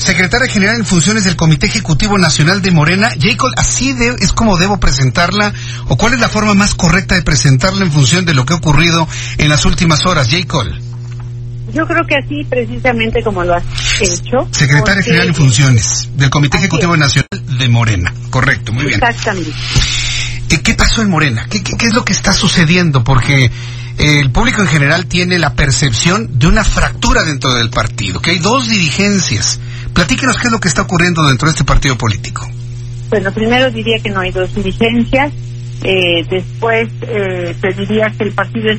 secretaria general en funciones del Comité Ejecutivo Nacional de Morena. Jacob, ¿así de- es como debo presentarla? ¿O cuál es la forma más correcta de presentarla en función de lo que ha ocurrido en las últimas horas? Jacob, Yo creo que así, precisamente como lo has hecho. secretaria general en funciones del Comité Ejecutivo es. Nacional de Morena. Correcto, muy bien. Exactamente. Eh, ¿Qué pasó en Morena? ¿Qué, qué, qué es lo que está sucediendo? Porque eh, el público en general tiene la percepción de una fractura dentro del partido, que hay dos dirigencias. Platíquenos qué es lo que está ocurriendo dentro de este partido político. Bueno, primero diría que no hay dos dirigencias. Eh, después eh, te diría que el partido es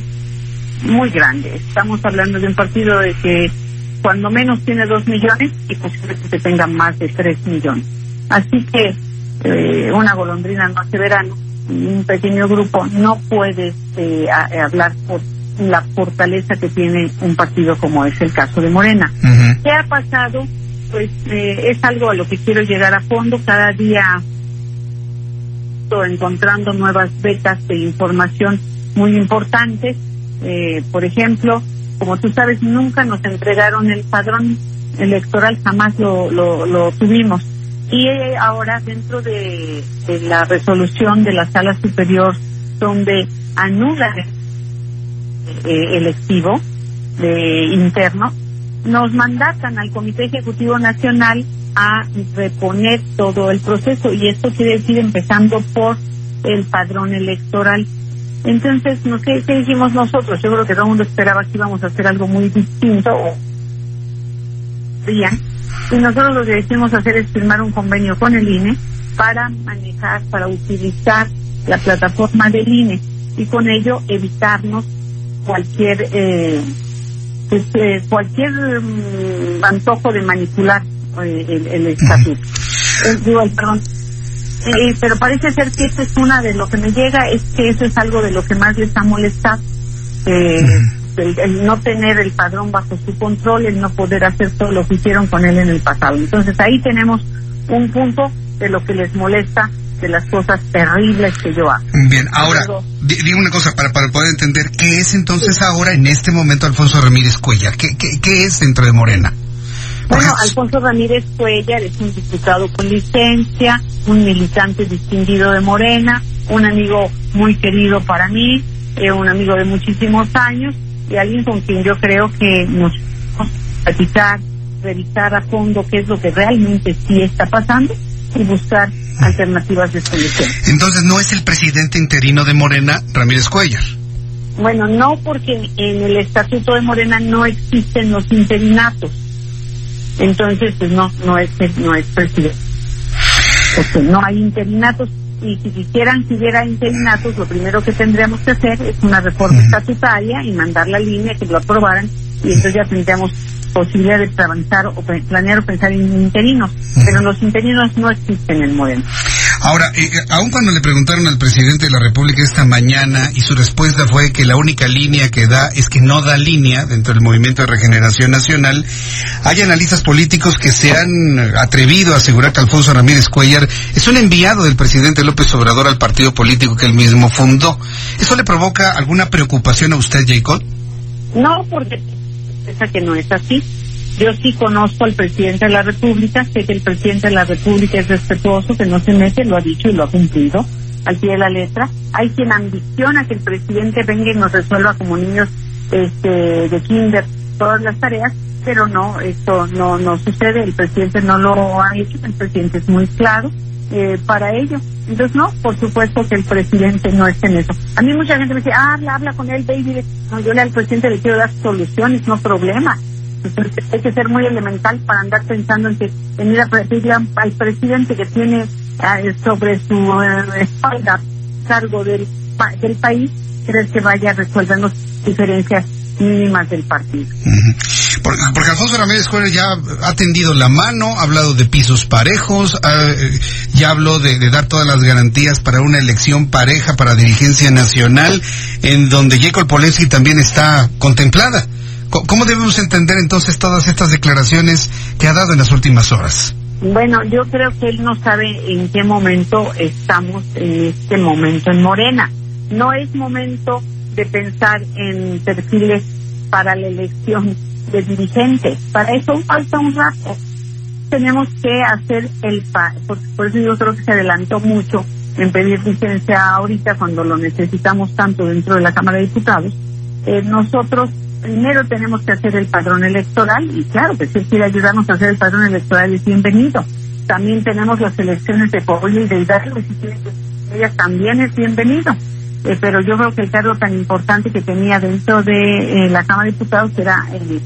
muy grande. Estamos hablando de un partido de que cuando menos tiene dos millones y posiblemente tenga más de tres millones. Así que eh, una golondrina no hace verano. y Un pequeño grupo no puede eh, a- hablar por la fortaleza que tiene un partido como es el caso de Morena. ¿Qué ha pasado? Pues eh, es algo a lo que quiero llegar a fondo. Cada día encontrando nuevas vetas de información muy importantes. Eh, por ejemplo, como tú sabes, nunca nos entregaron el padrón electoral, jamás lo, lo, lo tuvimos. Y eh, ahora dentro de, la resolución de la sala superior, donde anula eh, electivo de interno, nos mandatan al Comité Ejecutivo Nacional a reponer todo el proceso y esto quiere decir empezando por el padrón electoral. Entonces, no sé qué dijimos nosotros. Yo creo que todo el mundo esperaba que íbamos a hacer algo muy distinto o. Y nosotros lo que decidimos hacer es firmar un convenio con el INE para manejar, para utilizar la plataforma del INE y con ello evitarnos cualquier eh, pues, eh, cualquier mm, antojo de manipular eh, el, el estatuto. Eh, digo, perdón. Eh, pero parece ser que eso es una de lo que me llega, es que eso es algo de lo que más les ha molestado. Eh, el, el no tener el padrón bajo su control, el no poder hacer todo lo que hicieron con él en el pasado. Entonces ahí tenemos un punto de lo que les molesta de las cosas terribles que yo hago. Bien, ahora, Luego- di- diga una cosa para, para poder entender, ¿qué es entonces ahora, en este momento, Alfonso Ramírez Cuellar? ¿Qué, qué, qué es dentro de Morena? Bueno, Alfonso Ramírez Cuellar es un diputado con licencia, un militante distinguido de Morena, un amigo muy querido para mí, eh, un amigo de muchísimos años y alguien con quien yo creo que nos podemos platicar, revisar a fondo qué es lo que realmente sí está pasando y buscar alternativas de solución. Entonces, ¿no es el presidente interino de Morena, Ramírez Cuellar? Bueno, no porque en el estatuto de Morena no existen los interinatos. Entonces, pues no, no es, no es presidente. Porque no hay interinatos. Y si quisieran que hubiera interinatos, lo primero que tendríamos que hacer es una reforma estatutaria y mandar la línea que lo aprobaran. Y entonces ya tendríamos posibilidad de avanzar o planear o pensar en interinos. Pero los interinos no existen en Morena. Ahora, eh, eh, aun cuando le preguntaron al presidente de la República esta mañana y su respuesta fue que la única línea que da es que no da línea dentro del Movimiento de Regeneración Nacional, hay analistas políticos que se han atrevido a asegurar que Alfonso Ramírez Cuellar es un enviado del presidente López Obrador al partido político que él mismo fundó. ¿Eso le provoca alguna preocupación a usted, Jacob? No, porque que no es así. Yo sí conozco al presidente de la República, sé que el presidente de la República es respetuoso, que no se mete, lo ha dicho y lo ha cumplido al pie de la letra. Hay quien ambiciona que el presidente venga y nos resuelva como niños este, de kinder todas las tareas, pero no, esto no, no sucede, el presidente no lo ha hecho, el presidente es muy claro eh, para ello. Entonces, no, por supuesto que el presidente no está en eso. A mí mucha gente me dice, ah, habla, habla con él, baby. No, yo le al presidente le quiero dar soluciones, no problemas. Entonces, hay que ser muy elemental para andar pensando en que venir a pedirle al presidente que tiene eh, sobre su eh, espalda cargo del, pa- del país crees que vaya resolviendo diferencias mínimas del partido. Porque, Alfonso Ramírez Juárez ya ha tendido la mano, ha hablado de pisos parejos, eh, ya habló de, dar todas las garantías para una elección pareja para dirigencia nacional, en donde Jacob Polensky también está contemplada. ¿Cómo debemos entender entonces todas estas declaraciones que ha dado en las últimas horas? Bueno, yo creo que él no sabe en qué momento estamos en este momento en Morena. No es momento de pensar en perfiles para la elección de dirigentes. Para eso falta un rato. Tenemos que hacer el pa por eso yo creo que se adelantó mucho en pedir licencia ahorita cuando lo necesitamos tanto dentro de la Cámara de Diputados. Eh, nosotros primero tenemos que hacer el padrón electoral y claro que si él quiere ayudarnos a hacer el padrón electoral es bienvenido. También tenemos las elecciones de Puebla y de Hidalgo y si ella también es bienvenido. Eh, pero yo creo que el cargo tan importante que tenía dentro de eh, la Cámara de Diputados era eh,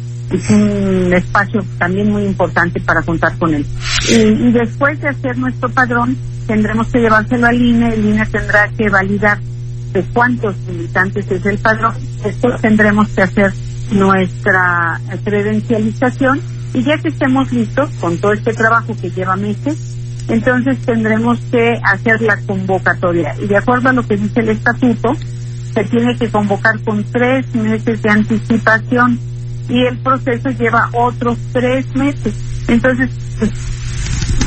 un espacio también muy importante para contar con él. Y, después de hacer nuestro padrón, tendremos que llevárselo al INE, el INE tendrá que validar de cuántos militantes es el padrón, después tendremos que hacer nuestra credencialización y ya que estemos listos con todo este trabajo que lleva meses, entonces tendremos que hacer la convocatoria. Y de acuerdo a lo que dice el estatuto, se tiene que convocar con tres meses de anticipación y el proceso lleva otros tres meses. Entonces, pues,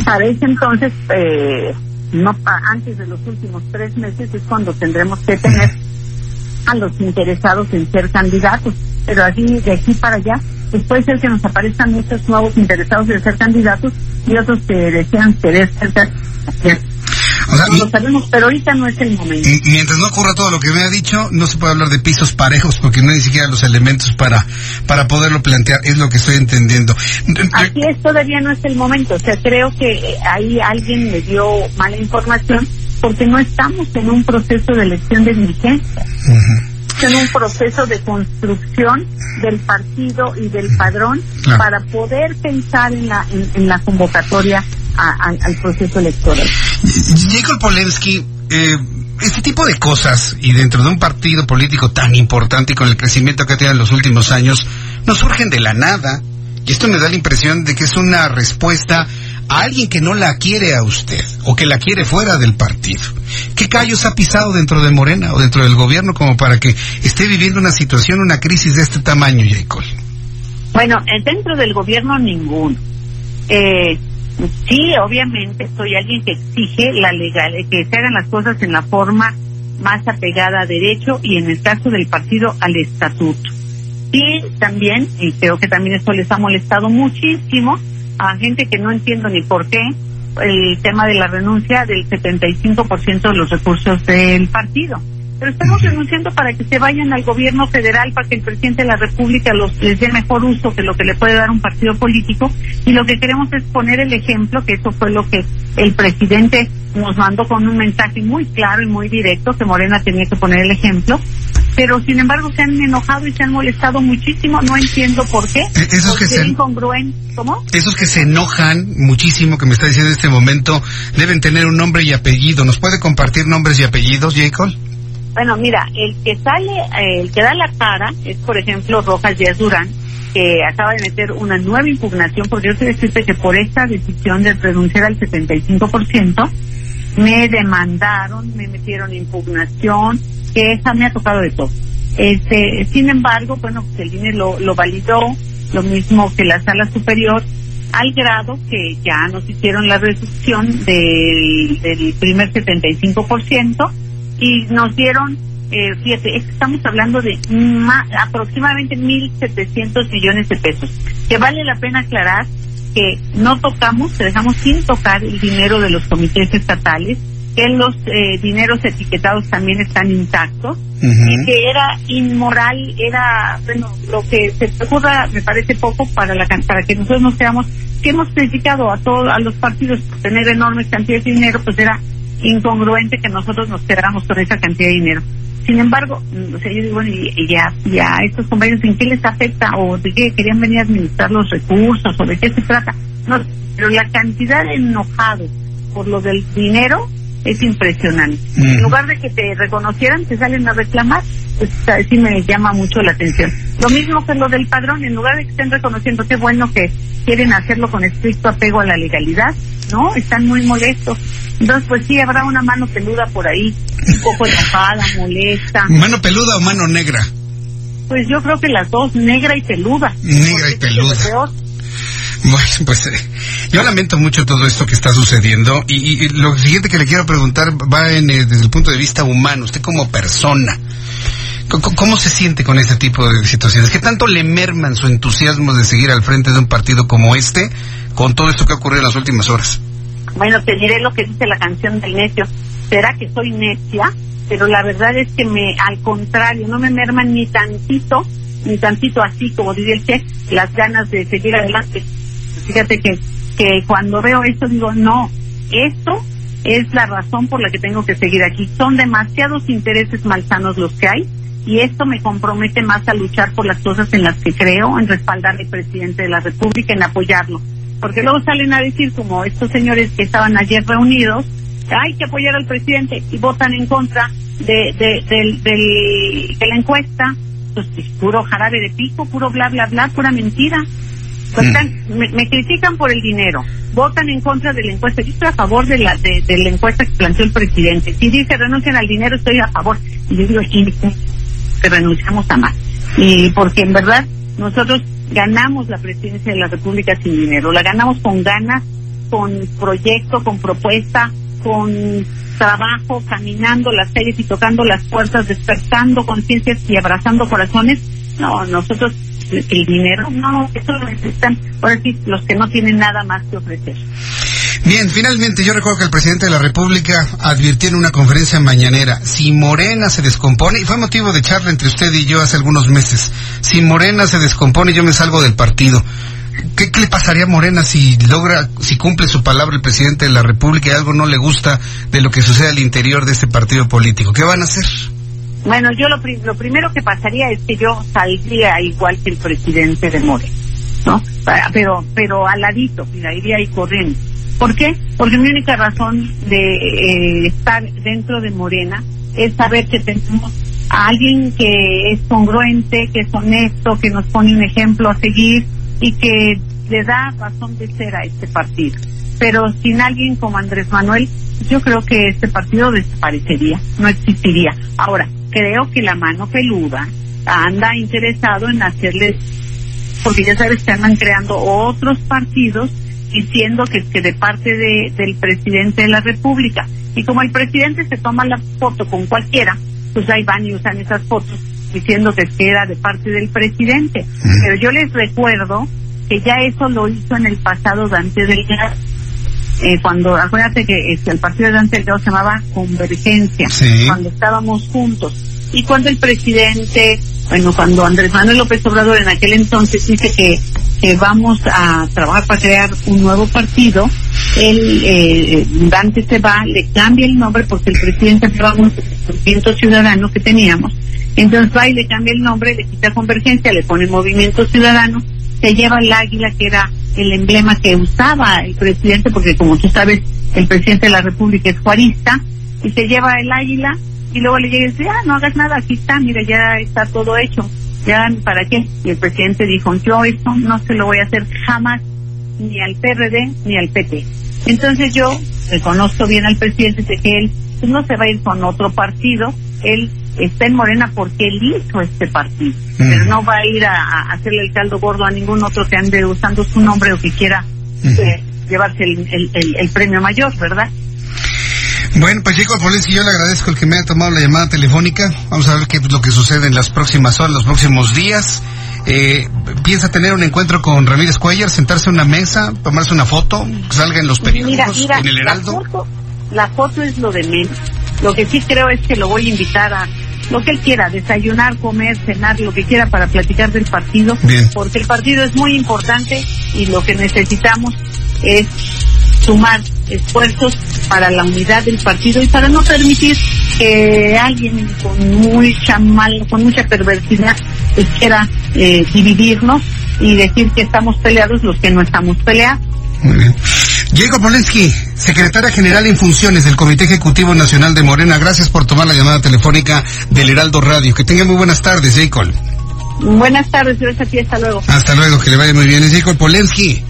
parece entonces, eh, no antes de los últimos tres meses es cuando tendremos que tener a los interesados en ser candidatos. Pero así, de aquí para allá, pues puede ser que nos aparezcan muchos nuevos interesados en ser candidatos y otros que desean querer ser o sea, no lo sabemos, pero ahorita no es el momento. Mientras no ocurra todo lo que me ha dicho, no se puede hablar de pisos parejos porque no hay ni siquiera los elementos para, para poderlo plantear, es lo que estoy entendiendo. Así es, todavía no es el momento. O sea, creo que ahí alguien me dio mala información porque no estamos en un proceso de elección de dirigencia en un proceso de construcción del partido y del padrón para poder pensar en la, en, la convocatoria al proceso electoral. Jacob Polensky, eh, este tipo de cosas y dentro de un partido político tan importante y con el crecimiento que ha tenido en los últimos años, no surgen de la nada. Y esto me da la impresión de que es una respuesta a alguien que no la quiere a usted o que la quiere fuera del partido. ¿Qué callos ha pisado dentro de Morena o dentro del gobierno como para que esté viviendo una situación, una crisis de este tamaño, Jacob? Bueno, eh, dentro del gobierno ninguno. Eh, sí, obviamente soy alguien que exige la legal, que se hagan las cosas en la forma más apegada a derecho y en el caso del partido al estatuto. Y también, y creo que también esto les ha molestado muchísimo, a gente que no entiendo ni por qué el tema de la renuncia del 75% de los recursos del partido. Pero estamos renunciando para que se vayan al gobierno federal, para que el presidente de la República los, les dé mejor uso que lo que le puede dar un partido político. Y lo que queremos es poner el ejemplo, que eso fue lo que el presidente nos mandó con un mensaje muy claro y muy directo, que Morena tenía que poner el ejemplo pero sin embargo se han enojado y se han molestado muchísimo, no entiendo por qué. Eh, esos que se ¿cómo? Esos que se enojan muchísimo que me está diciendo en este momento deben tener un nombre y apellido. ¿Nos puede compartir nombres y apellidos, Jacob? Bueno, mira, el que sale, eh, el que da la cara es, por ejemplo, Rojas Díaz Durán, que acaba de meter una nueva impugnación, porque yo sé decirte que por esta decisión de renunciar al 75%, me demandaron, me metieron impugnación, que esa me ha tocado de todo. Este, sin embargo, bueno, pues el INE lo, validó, lo mismo que la sala superior, al grado que ya nos hicieron la reducción del, del primer 75% y nos dieron, eh, fíjate, estamos hablando de más, aproximadamente 1.700 millones de pesos, que vale la pena aclarar que no tocamos, dejamos sin tocar el dinero de los comités estatales, que los eh, dineros etiquetados también están intactos y que era inmoral, era, bueno, lo que se ocurra me parece poco para la para que nosotros nos quedamos, que hemos criticado a todos, a los partidos por tener enormes cantidades de dinero, pues era incongruente que nosotros nos quedáramos con esa cantidad de dinero. Sin embargo, mm, o sea, yo digo, bueno, y, ya, ya estos compañeros, ¿en qué les afecta? ¿O de qué querían venir a administrar los recursos? ¿O de qué se trata? No, pero la cantidad de enojados por lo del dinero es impresionante. En lugar de que te reconocieran, te salen a reclamar, pues sí me llama mucho la atención. Lo mismo que lo del padrón, en lugar de que estén reconociendo, qué bueno que quieren hacerlo con estricto apego a la legalidad, ¿no? Están muy molestos. Entonces, pues sí, habrá una mano peluda por ahí, un poco enojada, molesta. ¿Mano peluda o mano negra? Pues yo creo que las dos, negra y peluda. Negra y peluda. Bueno, pues eh, yo lamento mucho todo esto que está sucediendo y, lo siguiente que le quiero preguntar va en, eh, desde el punto de vista humano, usted como persona. ¿Cómo se siente con este tipo de situaciones? ¿Qué tanto le merman su entusiasmo de seguir al frente de un partido como este con todo esto que ha ocurrido en las últimas horas? Bueno, te diré lo que dice la canción del necio. ¿Será que soy necia? Pero la verdad es que me, al contrario, no me merman ni tantito, ni tantito así, como diría chef, las ganas de seguir adelante. Fíjate que, que cuando veo esto digo, no, esto es la razón por la que tengo que seguir aquí. Son demasiados intereses malsanos los que hay y esto me compromete más a luchar por las cosas en las que creo, en respaldar al presidente de la República, en apoyarlo porque luego salen a decir como estos señores que estaban ayer reunidos, hay que apoyar al presidente y votan en contra de, de, de, la encuesta, pues es puro jarabe de pico, puro bla, bla, bla, pura mentira. Pues mm. me, critican por el dinero, votan en contra de la encuesta. Yo estoy a favor de la de, la encuesta que planteó el presidente. Si dice renuncian al dinero, estoy a favor. Y yo digo, sí, que renunciamos a más. Y porque en verdad nosotros ganamos la presidencia de la República sin dinero, la ganamos con ganas, con proyecto, con propuesta, con trabajo, caminando las calles y tocando las puertas, despertando conciencias y abrazando corazones. No, nosotros el dinero, no, eso lo necesitan, ahora sí, los que no tienen nada más que ofrecer. Bien, finalmente yo recuerdo que el presidente de la República advirtió en una conferencia mañanera, si Morena se descompone, y fue motivo de charla entre usted y yo hace algunos meses, si Morena se descompone yo me salgo del partido. ¿Qué, le pasaría a Morena si logra, si cumple su palabra el presidente de la República y algo no le gusta de lo que sucede al interior de este partido político? ¿Qué van a hacer? Bueno, yo lo, primero que pasaría es que yo saldría igual que el presidente de Morena, ¿no? Pero, pero aladito, mira, iría ahí corriendo ¿Por qué? Porque mi única razón de eh, estar dentro de Morena es saber que tenemos a alguien que es congruente, que es honesto, que nos pone un ejemplo a seguir y que le da razón de ser a este partido. Pero sin alguien como Andrés Manuel, yo creo que este partido desaparecería, no existiría. Ahora, creo que la mano peluda anda interesado en hacerles, porque ya sabes que andan creando otros partidos diciendo que, que de parte de, del presidente de la República. Y como el presidente se toma la foto con cualquiera, pues ahí van y usan esas fotos diciendo que era de parte del presidente. Pero yo les recuerdo que ya eso lo hizo en el pasado Dante Delgado. Eh, cuando, acuérdate que este, el partido de Dante Delgado se llamaba Convergencia, cuando estábamos juntos. Y cuando el presidente, bueno, cuando Andrés Manuel López Obrador en aquel entonces dice que que vamos a trabajar para crear un nuevo partido, el eh, Dante se va, le cambia el nombre porque el presidente llevamos el movimiento ciudadano que teníamos, entonces va y le cambia el nombre, le quita convergencia, le pone movimiento ciudadano, se lleva el águila que era el emblema que usaba el presidente, porque como tú sabes, el presidente de la República es juarista, y se lleva el águila y luego le llega y dice, ah, no hagas nada, aquí está, mira, ya está todo hecho ¿para qué? Y el presidente dijo, yo esto no se lo voy a hacer jamás ni al PRD ni al PT. Entonces yo reconozco bien al presidente de que él pues, no se va a ir con otro partido, él está en Morena porque él hizo este partido, pero no va a ir a, hacerle el caldo gordo a ningún otro que ande usando su nombre o que quiera eh, llevarse el premio mayor, ¿verdad? Bueno, pues Jacob Polensi, yo le agradezco el que me haya tomado la llamada telefónica. Vamos a ver qué es lo que sucede en las próximas horas, los próximos días. Eh, piensa tener un encuentro con Ramírez Cuellar, sentarse a una mesa, tomarse una foto, salga en los periódicos, en el Heraldo. La foto, la foto es lo de menos. Lo que sí creo es que lo voy a invitar a lo que él quiera, desayunar, comer, cenar, lo que quiera para platicar del partido, porque el partido es muy importante y lo que necesitamos es sumar esfuerzos para la unidad del partido y para no permitir que alguien con mucha mal, con mucha perversidad pues, quiera eh, dividirnos y decir que estamos peleados los que no estamos peleados. Muy bien. Jacob Polensky, secretaria general en funciones del Comité Ejecutivo Nacional de Morena, gracias por tomar la llamada telefónica del Heraldo Radio. Que tenga muy buenas tardes, Jacob. Buenas tardes, gracias a ti, hasta luego. Hasta luego, que le vaya muy bien. Es Jacob Polensky.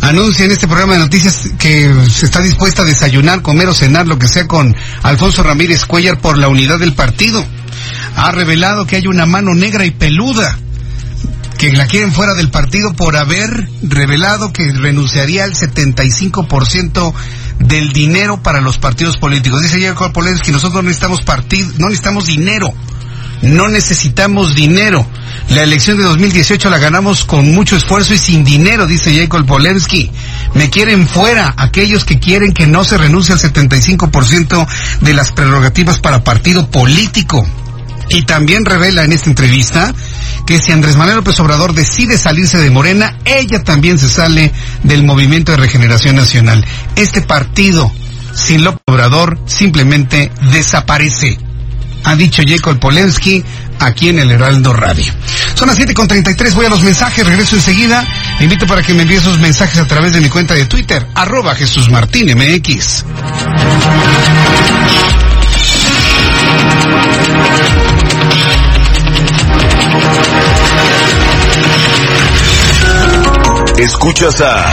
Anuncia en este programa de noticias que se está dispuesta a desayunar, comer o cenar, lo que sea, con Alfonso Ramírez Cuellar por la unidad del partido. Ha revelado que hay una mano negra y peluda que la quieren fuera del partido por haber revelado que renunciaría al 75% del dinero para los partidos políticos. Dice Jacob Polensky, nosotros no necesitamos partido, no necesitamos dinero. No necesitamos dinero. La elección de 2018 la ganamos con mucho esfuerzo y sin dinero, dice Jacob Polensky. Me quieren fuera aquellos que quieren que no se renuncie al 75% de las prerrogativas para partido político. Y también revela en esta entrevista que si Andrés Manuel López Obrador decide salirse de Morena, ella también se sale del Movimiento de Regeneración Nacional. Este partido, sin López Obrador, simplemente desaparece. Ha dicho Jacob Polensky aquí en el Heraldo Radio. Son las 7.33, voy a los mensajes, regreso enseguida. Invito para que me envíe sus mensajes a través de mi cuenta de Twitter, arroba Jesús Martín. Escuchas a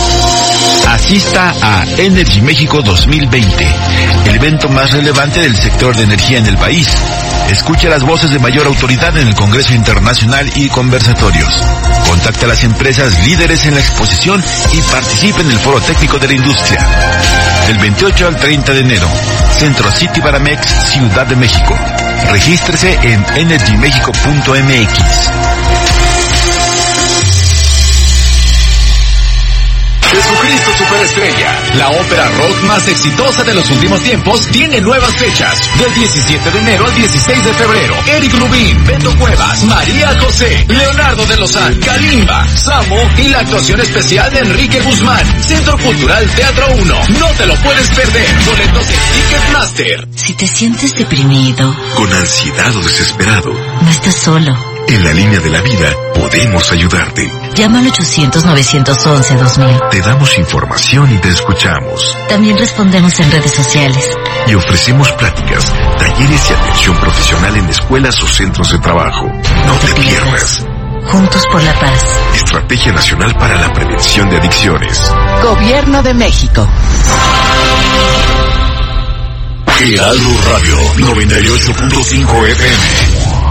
Asista a Energy México 2020, el evento más relevante del sector de energía en el país. Escucha las voces de mayor autoridad en el Congreso Internacional y conversatorios. Contacta a las empresas líderes en la exposición y participe en el Foro Técnico de la Industria. Del 28 al 30 de enero, Centro City Baramex, Ciudad de México. Regístrese en energymexico.mx. Jesucristo Superestrella, la ópera rock más exitosa de los últimos tiempos, tiene nuevas fechas. Del 17 de enero al 16 de febrero. Eric Rubín, Beto Cuevas, María José, Leonardo de Lozán, Kalimba, Samo y la actuación especial de Enrique Guzmán. Centro Cultural Teatro 1. No te lo puedes perder. Boletos en Ticketmaster. Si te sientes deprimido, Con ansiedad o desesperado, no estás solo. En la línea de la vida podemos ayudarte. Llama al 800-911-2000. Te damos información y te escuchamos. También respondemos en redes sociales. y ofrecemos pláticas, talleres y atención profesional en escuelas o centros de trabajo. No te pierdas. Juntos por la paz. Estrategia Nacional para la Prevención de Adicciones. Gobierno de México. Heraldo Radio 98.5 FM.